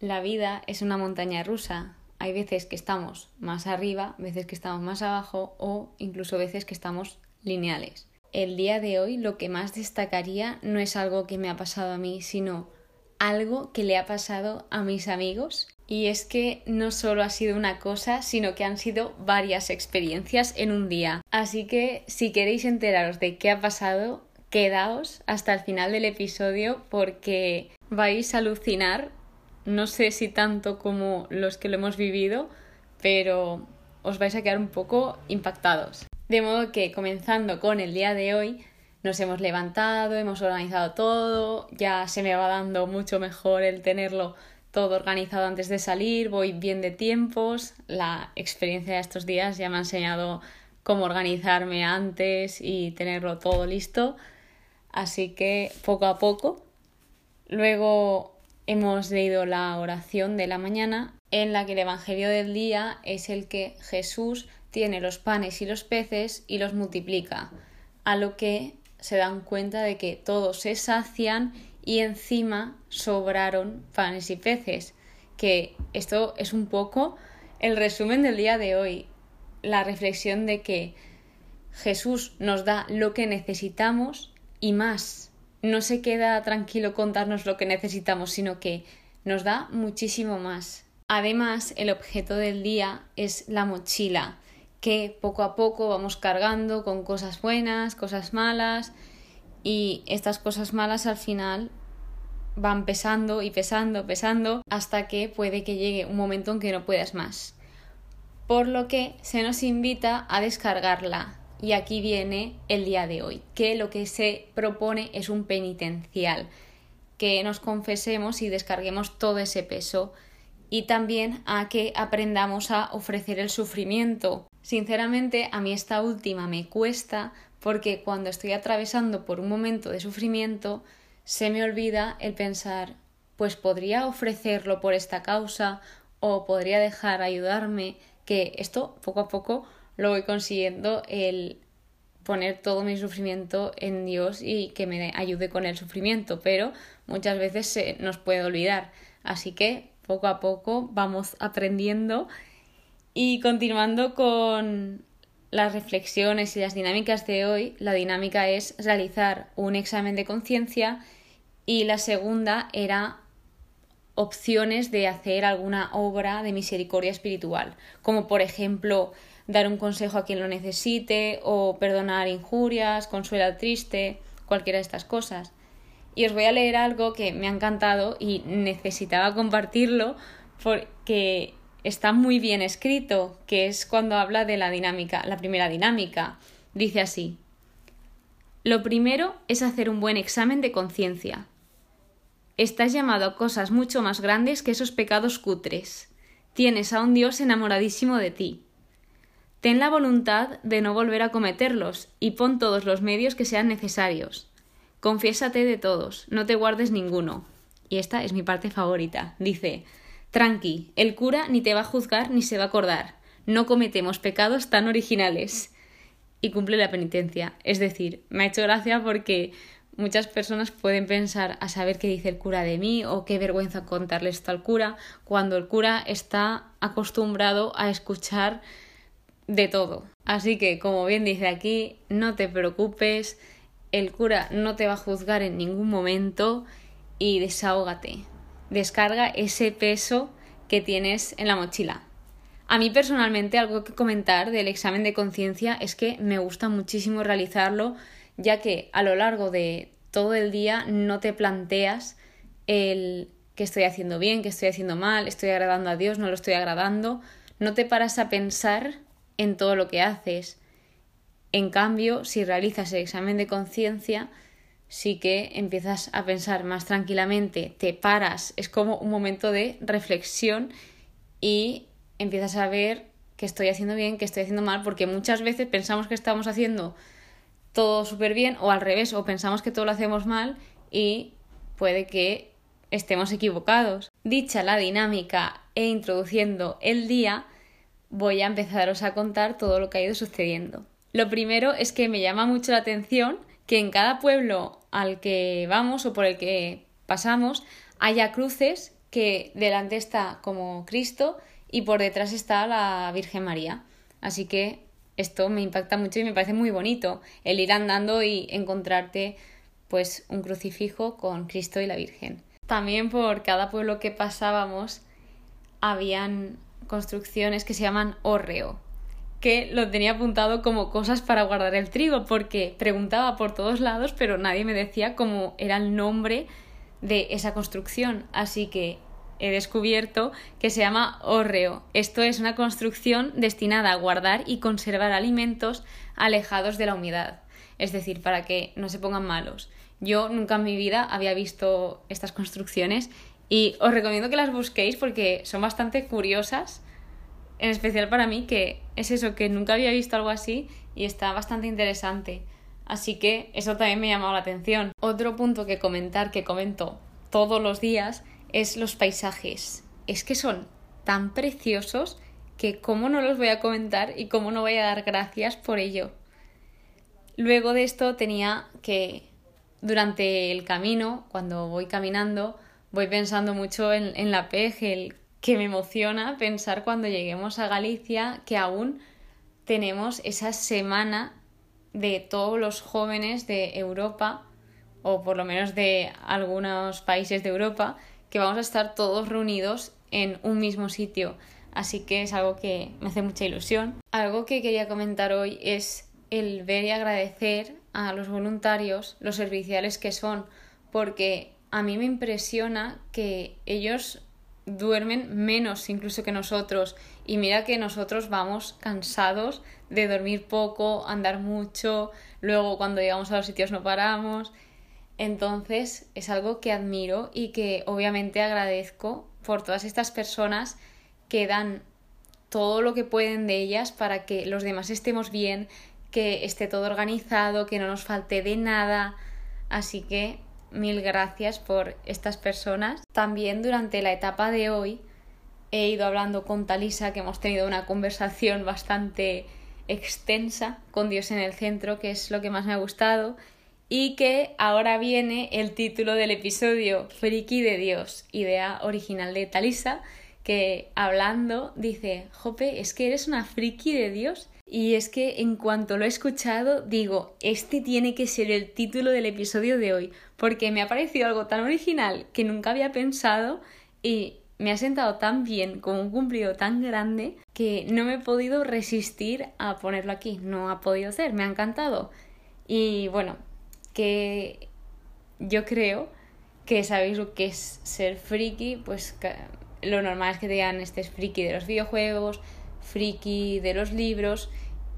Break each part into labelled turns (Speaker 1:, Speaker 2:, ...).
Speaker 1: La vida es una montaña rusa. Hay veces que estamos más arriba, veces que estamos más abajo o incluso veces que estamos lineales. El día de hoy lo que más destacaría no es algo que me ha pasado a mí, sino algo que le ha pasado a mis amigos. Y es que no solo ha sido una cosa, sino que han sido varias experiencias en un día. Así que si queréis enteraros de qué ha pasado, quedaos hasta el final del episodio porque vais a alucinar no sé si tanto como los que lo hemos vivido, pero os vais a quedar un poco impactados. De modo que comenzando con el día de hoy, nos hemos levantado, hemos organizado todo, ya se me va dando mucho mejor el tenerlo todo organizado antes de salir, voy bien de tiempos, la experiencia de estos días ya me ha enseñado cómo organizarme antes y tenerlo todo listo, así que poco a poco. Luego hemos leído la oración de la mañana en la que el Evangelio del día es el que Jesús tiene los panes y los peces y los multiplica, a lo que se dan cuenta de que todos se sacian y encima sobraron panes y peces, que esto es un poco el resumen del día de hoy, la reflexión de que Jesús nos da lo que necesitamos y más no se queda tranquilo contarnos lo que necesitamos, sino que nos da muchísimo más. Además, el objeto del día es la mochila, que poco a poco vamos cargando con cosas buenas, cosas malas, y estas cosas malas al final van pesando y pesando, pesando, hasta que puede que llegue un momento en que no puedas más. Por lo que se nos invita a descargarla, y aquí viene el día de hoy, que lo que se propone es un penitencial, que nos confesemos y descarguemos todo ese peso y también a que aprendamos a ofrecer el sufrimiento. Sinceramente, a mí esta última me cuesta porque cuando estoy atravesando por un momento de sufrimiento, se me olvida el pensar, pues podría ofrecerlo por esta causa o podría dejar ayudarme, que esto poco a poco lo voy consiguiendo el poner todo mi sufrimiento en Dios y que me ayude con el sufrimiento, pero muchas veces se nos puede olvidar. Así que poco a poco vamos aprendiendo y continuando con las reflexiones y las dinámicas de hoy, la dinámica es realizar un examen de conciencia y la segunda era opciones de hacer alguna obra de misericordia espiritual, como por ejemplo dar un consejo a quien lo necesite o perdonar injurias, consuela triste, cualquiera de estas cosas. Y os voy a leer algo que me ha encantado y necesitaba compartirlo porque está muy bien escrito, que es cuando habla de la dinámica, la primera dinámica. Dice así: Lo primero es hacer un buen examen de conciencia. Estás llamado a cosas mucho más grandes que esos pecados cutres. Tienes a un Dios enamoradísimo de ti. Ten la voluntad de no volver a cometerlos y pon todos los medios que sean necesarios. Confiésate de todos, no te guardes ninguno. Y esta es mi parte favorita. Dice Tranqui, el cura ni te va a juzgar ni se va a acordar. No cometemos pecados tan originales. Y cumple la penitencia. Es decir, me ha hecho gracia porque muchas personas pueden pensar a saber qué dice el cura de mí o qué vergüenza contarle esto al cura, cuando el cura está acostumbrado a escuchar de todo. Así que, como bien dice aquí, no te preocupes, el cura no te va a juzgar en ningún momento y desahógate. Descarga ese peso que tienes en la mochila. A mí personalmente algo que comentar del examen de conciencia es que me gusta muchísimo realizarlo, ya que a lo largo de todo el día no te planteas el que estoy haciendo bien, que estoy haciendo mal, estoy agradando a Dios, no lo estoy agradando, no te paras a pensar en todo lo que haces. En cambio, si realizas el examen de conciencia, sí que empiezas a pensar más tranquilamente, te paras, es como un momento de reflexión y empiezas a ver qué estoy haciendo bien, qué estoy haciendo mal, porque muchas veces pensamos que estamos haciendo todo súper bien o al revés, o pensamos que todo lo hacemos mal y puede que estemos equivocados. Dicha la dinámica e introduciendo el día, voy a empezaros a contar todo lo que ha ido sucediendo. Lo primero es que me llama mucho la atención que en cada pueblo al que vamos o por el que pasamos haya cruces que delante está como Cristo y por detrás está la Virgen María. Así que esto me impacta mucho y me parece muy bonito el ir andando y encontrarte pues un crucifijo con Cristo y la Virgen. También por cada pueblo que pasábamos habían construcciones que se llaman hórreo, que lo tenía apuntado como cosas para guardar el trigo, porque preguntaba por todos lados, pero nadie me decía cómo era el nombre de esa construcción. Así que he descubierto que se llama hórreo. Esto es una construcción destinada a guardar y conservar alimentos alejados de la humedad, es decir, para que no se pongan malos. Yo nunca en mi vida había visto estas construcciones y os recomiendo que las busquéis porque son bastante curiosas en especial para mí, que es eso, que nunca había visto algo así y está bastante interesante. Así que eso también me ha llamado la atención. Otro punto que comentar, que comento todos los días, es los paisajes. Es que son tan preciosos que cómo no los voy a comentar y cómo no voy a dar gracias por ello. Luego de esto tenía que, durante el camino, cuando voy caminando, voy pensando mucho en, en la PEG, el que me emociona pensar cuando lleguemos a Galicia que aún tenemos esa semana de todos los jóvenes de Europa, o por lo menos de algunos países de Europa, que vamos a estar todos reunidos en un mismo sitio. Así que es algo que me hace mucha ilusión. Algo que quería comentar hoy es el ver y agradecer a los voluntarios los serviciales que son, porque a mí me impresiona que ellos duermen menos incluso que nosotros. Y mira que nosotros vamos cansados de dormir poco, andar mucho, luego cuando llegamos a los sitios no paramos. Entonces es algo que admiro y que obviamente agradezco por todas estas personas que dan todo lo que pueden de ellas para que los demás estemos bien, que esté todo organizado, que no nos falte de nada. Así que mil gracias por estas personas. También durante la etapa de hoy he ido hablando con Talisa, que hemos tenido una conversación bastante extensa con Dios en el centro, que es lo que más me ha gustado, y que ahora viene el título del episodio Friki de Dios, idea original de Talisa, que hablando dice, Jope, es que eres una friki de Dios y es que en cuanto lo he escuchado, digo, este tiene que ser el título del episodio de hoy, porque me ha parecido algo tan original que nunca había pensado y me ha sentado tan bien como un cumplido tan grande que no me he podido resistir a ponerlo aquí. No ha podido ser, me ha encantado. Y bueno, que yo creo que sabéis lo que es ser friki, pues lo normal es que digan este es friki de los videojuegos, friki de los libros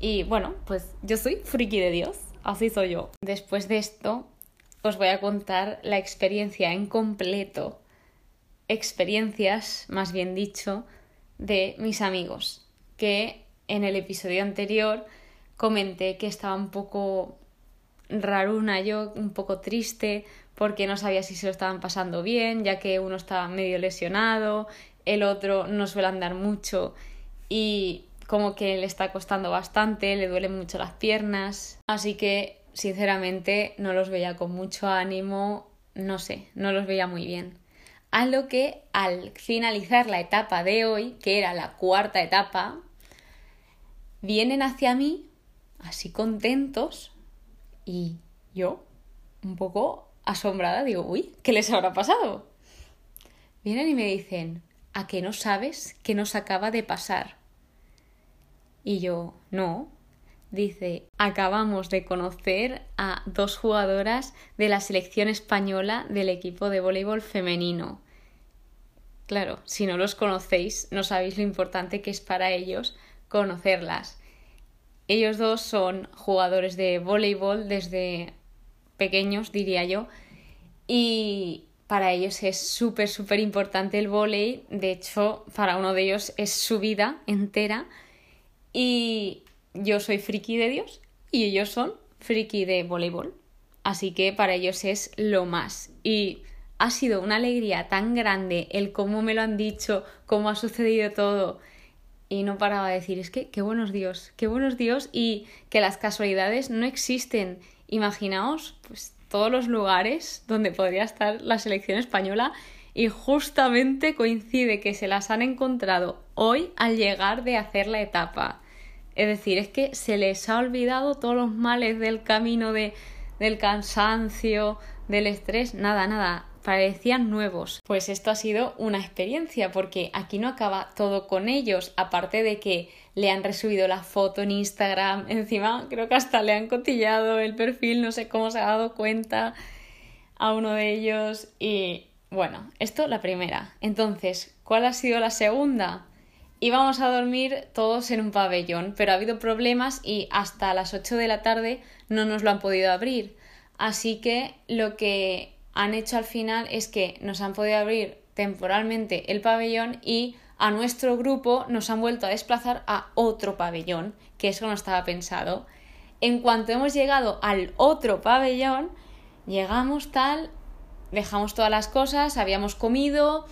Speaker 1: y bueno, pues yo soy friki de Dios, así soy yo. Después de esto os voy a contar la experiencia en completo, experiencias, más bien dicho, de mis amigos, que en el episodio anterior comenté que estaba un poco raruna yo, un poco triste, porque no sabía si se lo estaban pasando bien, ya que uno estaba medio lesionado, el otro no suele andar mucho y como que le está costando bastante, le duelen mucho las piernas, así que sinceramente no los veía con mucho ánimo, no sé, no los veía muy bien. A lo que al finalizar la etapa de hoy, que era la cuarta etapa, vienen hacia mí así contentos y yo un poco asombrada digo, uy, ¿qué les habrá pasado? Vienen y me dicen, ¿a que no sabes qué nos acaba de pasar? Y yo, no. Dice, acabamos de conocer a dos jugadoras de la selección española del equipo de voleibol femenino. Claro, si no los conocéis, no sabéis lo importante que es para ellos conocerlas. Ellos dos son jugadores de voleibol desde pequeños, diría yo, y para ellos es súper, súper importante el volei. De hecho, para uno de ellos es su vida entera. Y yo soy friki de Dios y ellos son friki de voleibol. Así que para ellos es lo más. Y ha sido una alegría tan grande el cómo me lo han dicho, cómo ha sucedido todo. Y no paraba de decir, es que qué buenos Dios, qué buenos Dios y que las casualidades no existen. Imaginaos, pues todos los lugares donde podría estar la selección española y justamente coincide que se las han encontrado hoy al llegar de hacer la etapa. Es decir, es que se les ha olvidado todos los males del camino de, del cansancio, del estrés, nada, nada, parecían nuevos. Pues esto ha sido una experiencia porque aquí no acaba todo con ellos, aparte de que le han resubido la foto en Instagram, encima creo que hasta le han cotillado el perfil, no sé cómo se ha dado cuenta a uno de ellos y bueno, esto la primera. Entonces, ¿cuál ha sido la segunda? Íbamos a dormir todos en un pabellón, pero ha habido problemas y hasta las 8 de la tarde no nos lo han podido abrir. Así que lo que han hecho al final es que nos han podido abrir temporalmente el pabellón y a nuestro grupo nos han vuelto a desplazar a otro pabellón, que eso no estaba pensado. En cuanto hemos llegado al otro pabellón, llegamos tal, dejamos todas las cosas, habíamos comido,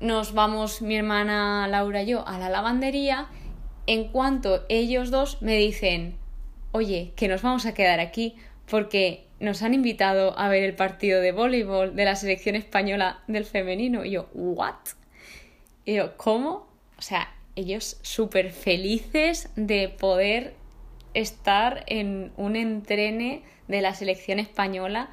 Speaker 1: nos vamos mi hermana Laura y yo a la lavandería, en cuanto ellos dos me dicen, oye, que nos vamos a quedar aquí porque nos han invitado a ver el partido de voleibol de la selección española del femenino. Y yo, ¿what? Y yo, ¿cómo? O sea, ellos súper felices de poder estar en un entrene de la selección española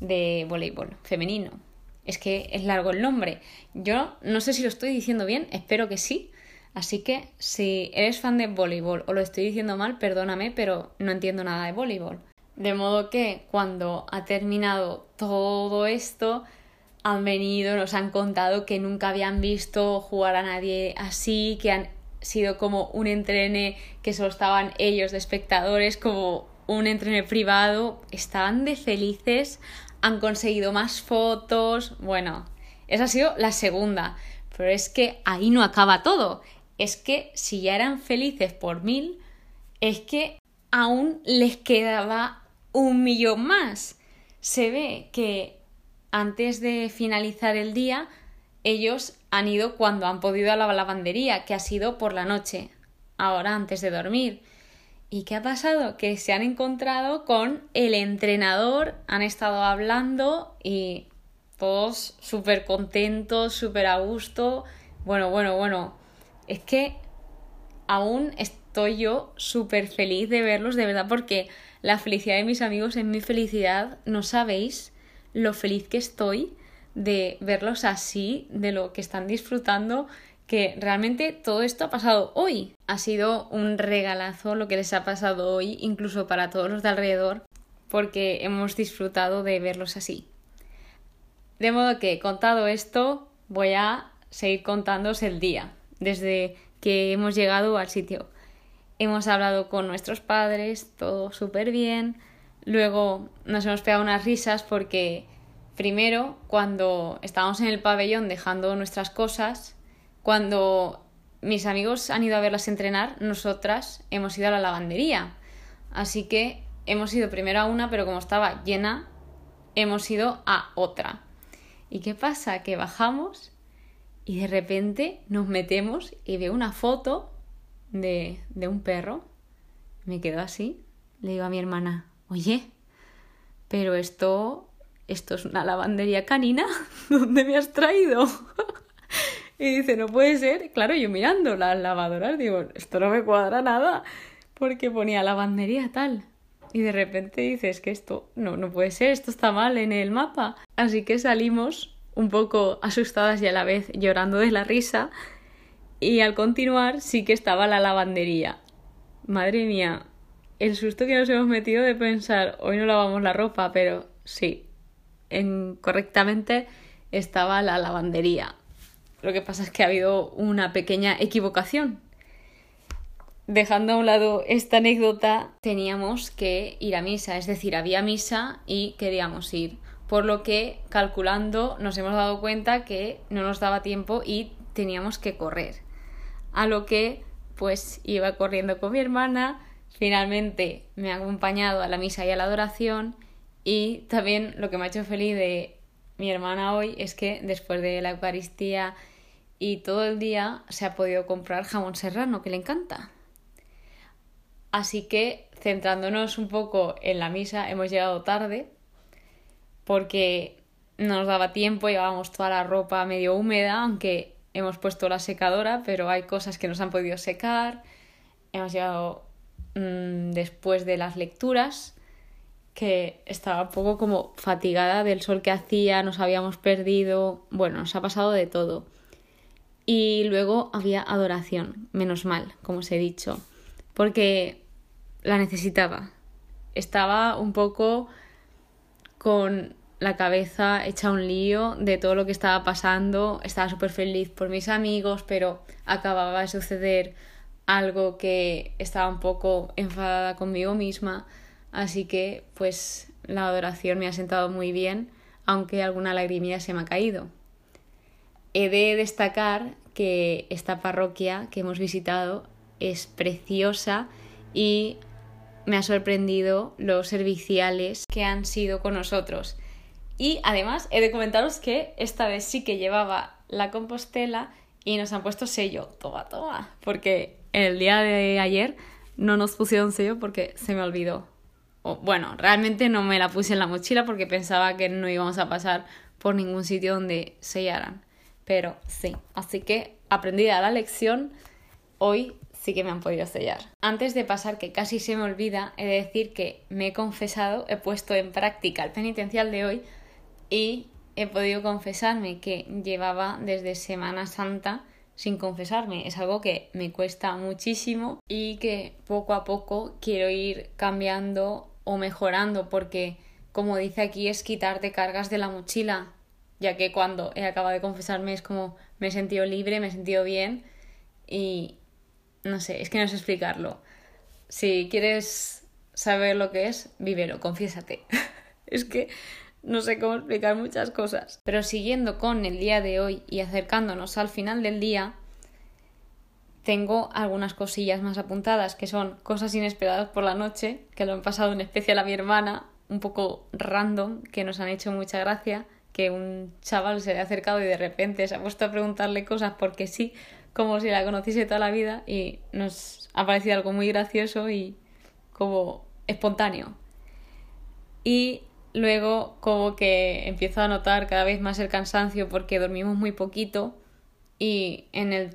Speaker 1: de voleibol femenino. Es que es largo el nombre. Yo no sé si lo estoy diciendo bien, espero que sí. Así que si eres fan de voleibol o lo estoy diciendo mal, perdóname, pero no entiendo nada de voleibol. De modo que cuando ha terminado todo esto, han venido, nos han contado que nunca habían visto jugar a nadie así, que han sido como un entrene que solo estaban ellos de espectadores, como un entrene privado. Estaban de felices, han conseguido más fotos. Bueno, esa ha sido la segunda. Pero es que ahí no acaba todo. Es que si ya eran felices por mil, es que aún les quedaba un millón más. Se ve que antes de finalizar el día, ellos han ido cuando han podido a la lavandería, que ha sido por la noche, ahora antes de dormir. ¿Y qué ha pasado? Que se han encontrado con el entrenador, han estado hablando y todos súper contentos, súper a gusto. Bueno, bueno, bueno, es que aún estoy yo súper feliz de verlos, de verdad, porque la felicidad de mis amigos es mi felicidad. No sabéis lo feliz que estoy de verlos así, de lo que están disfrutando que realmente todo esto ha pasado hoy. Ha sido un regalazo lo que les ha pasado hoy, incluso para todos los de alrededor, porque hemos disfrutado de verlos así. De modo que, contado esto, voy a seguir contándoos el día, desde que hemos llegado al sitio. Hemos hablado con nuestros padres, todo súper bien. Luego nos hemos pegado unas risas porque, primero, cuando estábamos en el pabellón dejando nuestras cosas, cuando mis amigos han ido a verlas entrenar, nosotras hemos ido a la lavandería. Así que hemos ido primero a una, pero como estaba llena, hemos ido a otra. ¿Y qué pasa? Que bajamos y de repente nos metemos y veo una foto de, de un perro. Me quedo así. Le digo a mi hermana, oye, pero esto, esto es una lavandería canina. ¿Dónde me has traído? Y dice, no puede ser. Claro, yo mirando las lavadoras, digo, esto no me cuadra nada, porque ponía lavandería tal. Y de repente dices que esto no, no puede ser, esto está mal en el mapa. Así que salimos un poco asustadas y a la vez llorando de la risa. Y al continuar sí que estaba la lavandería. Madre mía, el susto que nos hemos metido de pensar, hoy no lavamos la ropa, pero sí, en, correctamente estaba la lavandería. Lo que pasa es que ha habido una pequeña equivocación. Dejando a un lado esta anécdota, teníamos que ir a misa, es decir, había misa y queríamos ir. Por lo que, calculando, nos hemos dado cuenta que no nos daba tiempo y teníamos que correr. A lo que, pues, iba corriendo con mi hermana, finalmente me ha acompañado a la misa y a la adoración y también lo que me ha hecho feliz de mi hermana hoy es que después de la Eucaristía y todo el día se ha podido comprar jamón serrano, que le encanta. Así que, centrándonos un poco en la misa, hemos llegado tarde porque no nos daba tiempo, llevábamos toda la ropa medio húmeda, aunque hemos puesto la secadora, pero hay cosas que nos han podido secar. Hemos llegado mm, después de las lecturas, que estaba un poco como fatigada del sol que hacía, nos habíamos perdido, bueno, nos ha pasado de todo. Y luego había adoración, menos mal, como os he dicho, porque la necesitaba. Estaba un poco con la cabeza hecha un lío de todo lo que estaba pasando. Estaba súper feliz por mis amigos, pero acababa de suceder algo que estaba un poco enfadada conmigo misma. Así que, pues, la adoración me ha sentado muy bien, aunque alguna lagrimilla se me ha caído. He de destacar que esta parroquia que hemos visitado es preciosa y me ha sorprendido los serviciales que han sido con nosotros. Y además he de comentaros que esta vez sí que llevaba la compostela y nos han puesto sello. Toma, toma. Porque el día de ayer no nos pusieron sello porque se me olvidó. O, bueno, realmente no me la puse en la mochila porque pensaba que no íbamos a pasar por ningún sitio donde sellaran. Pero sí, así que aprendida la lección, hoy sí que me han podido sellar. Antes de pasar, que casi se me olvida, he de decir que me he confesado, he puesto en práctica el penitencial de hoy y he podido confesarme que llevaba desde Semana Santa sin confesarme. Es algo que me cuesta muchísimo y que poco a poco quiero ir cambiando o mejorando porque, como dice aquí, es quitarte cargas de la mochila, ya que cuando he acabado de confesarme es como me he sentido libre, me he sentido bien y no sé, es que no sé explicarlo. Si quieres saber lo que es, vívelo, confiésate. es que no sé cómo explicar muchas cosas. Pero siguiendo con el día de hoy y acercándonos al final del día, tengo algunas cosillas más apuntadas que son cosas inesperadas por la noche, que lo han pasado en especial a mi hermana, un poco random, que nos han hecho mucha gracia, que un chaval se le ha acercado y de repente se ha puesto a preguntarle cosas porque sí, como si la conociese toda la vida y nos ha parecido algo muy gracioso y como espontáneo. Y Luego como que empiezo a notar cada vez más el cansancio porque dormimos muy poquito y en el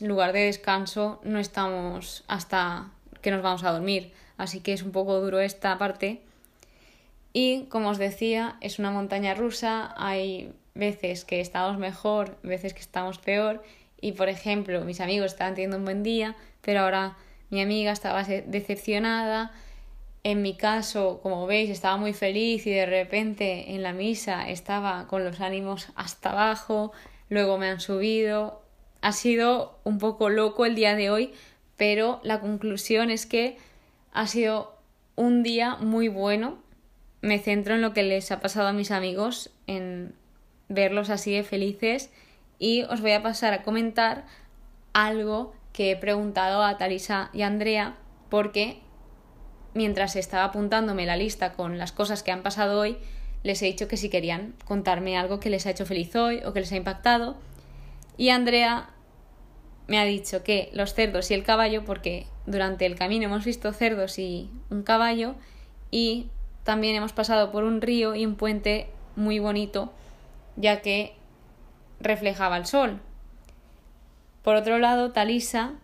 Speaker 1: lugar de descanso no estamos hasta que nos vamos a dormir. Así que es un poco duro esta parte. Y como os decía, es una montaña rusa, hay veces que estamos mejor, veces que estamos peor. Y por ejemplo, mis amigos estaban teniendo un buen día, pero ahora mi amiga estaba decepcionada en mi caso, como veis, estaba muy feliz y de repente en la misa estaba con los ánimos hasta abajo, luego me han subido. Ha sido un poco loco el día de hoy, pero la conclusión es que ha sido un día muy bueno. Me centro en lo que les ha pasado a mis amigos, en verlos así de felices y os voy a pasar a comentar algo que he preguntado a Talisa y a Andrea porque mientras estaba apuntándome la lista con las cosas que han pasado hoy, les he dicho que si querían contarme algo que les ha hecho feliz hoy o que les ha impactado. Y Andrea me ha dicho que los cerdos y el caballo, porque durante el camino hemos visto cerdos y un caballo, y también hemos pasado por un río y un puente muy bonito, ya que reflejaba el sol. Por otro lado, Talisa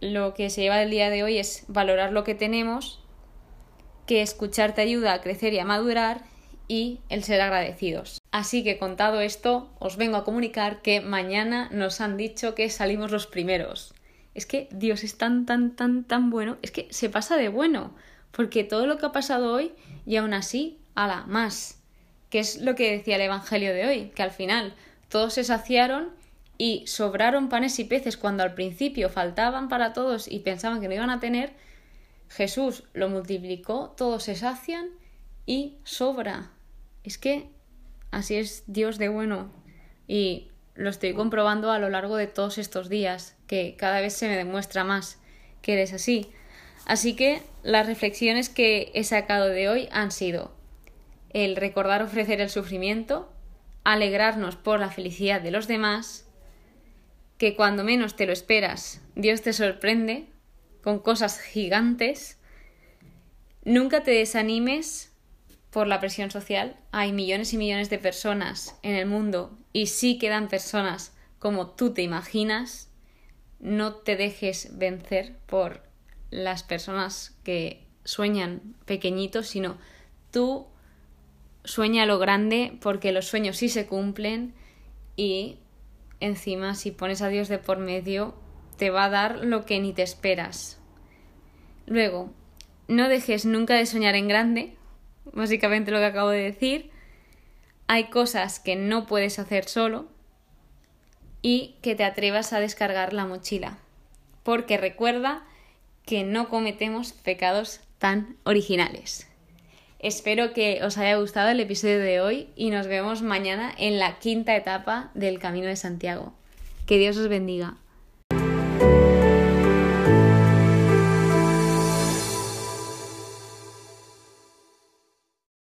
Speaker 1: lo que se lleva del día de hoy es valorar lo que tenemos que escuchar te ayuda a crecer y a madurar y el ser agradecidos. Así que contado esto, os vengo a comunicar que mañana nos han dicho que salimos los primeros. Es que Dios es tan, tan, tan, tan bueno, es que se pasa de bueno, porque todo lo que ha pasado hoy y aún así, ala, más. Que es lo que decía el Evangelio de hoy, que al final todos se saciaron y sobraron panes y peces cuando al principio faltaban para todos y pensaban que no iban a tener, Jesús lo multiplicó, todos se sacian y sobra. Es que así es Dios de bueno. Y lo estoy comprobando a lo largo de todos estos días, que cada vez se me demuestra más que eres así. Así que las reflexiones que he sacado de hoy han sido el recordar ofrecer el sufrimiento, alegrarnos por la felicidad de los demás, que cuando menos te lo esperas, Dios te sorprende, con cosas gigantes. Nunca te desanimes por la presión social. Hay millones y millones de personas en el mundo y sí quedan personas como tú te imaginas. No te dejes vencer por las personas que sueñan pequeñitos, sino tú sueña lo grande porque los sueños sí se cumplen y encima si pones a Dios de por medio te va a dar lo que ni te esperas. Luego, no dejes nunca de soñar en grande, básicamente lo que acabo de decir. Hay cosas que no puedes hacer solo y que te atrevas a descargar la mochila. Porque recuerda que no cometemos pecados tan originales. Espero que os haya gustado el episodio de hoy y nos vemos mañana en la quinta etapa del Camino de Santiago. Que Dios os bendiga.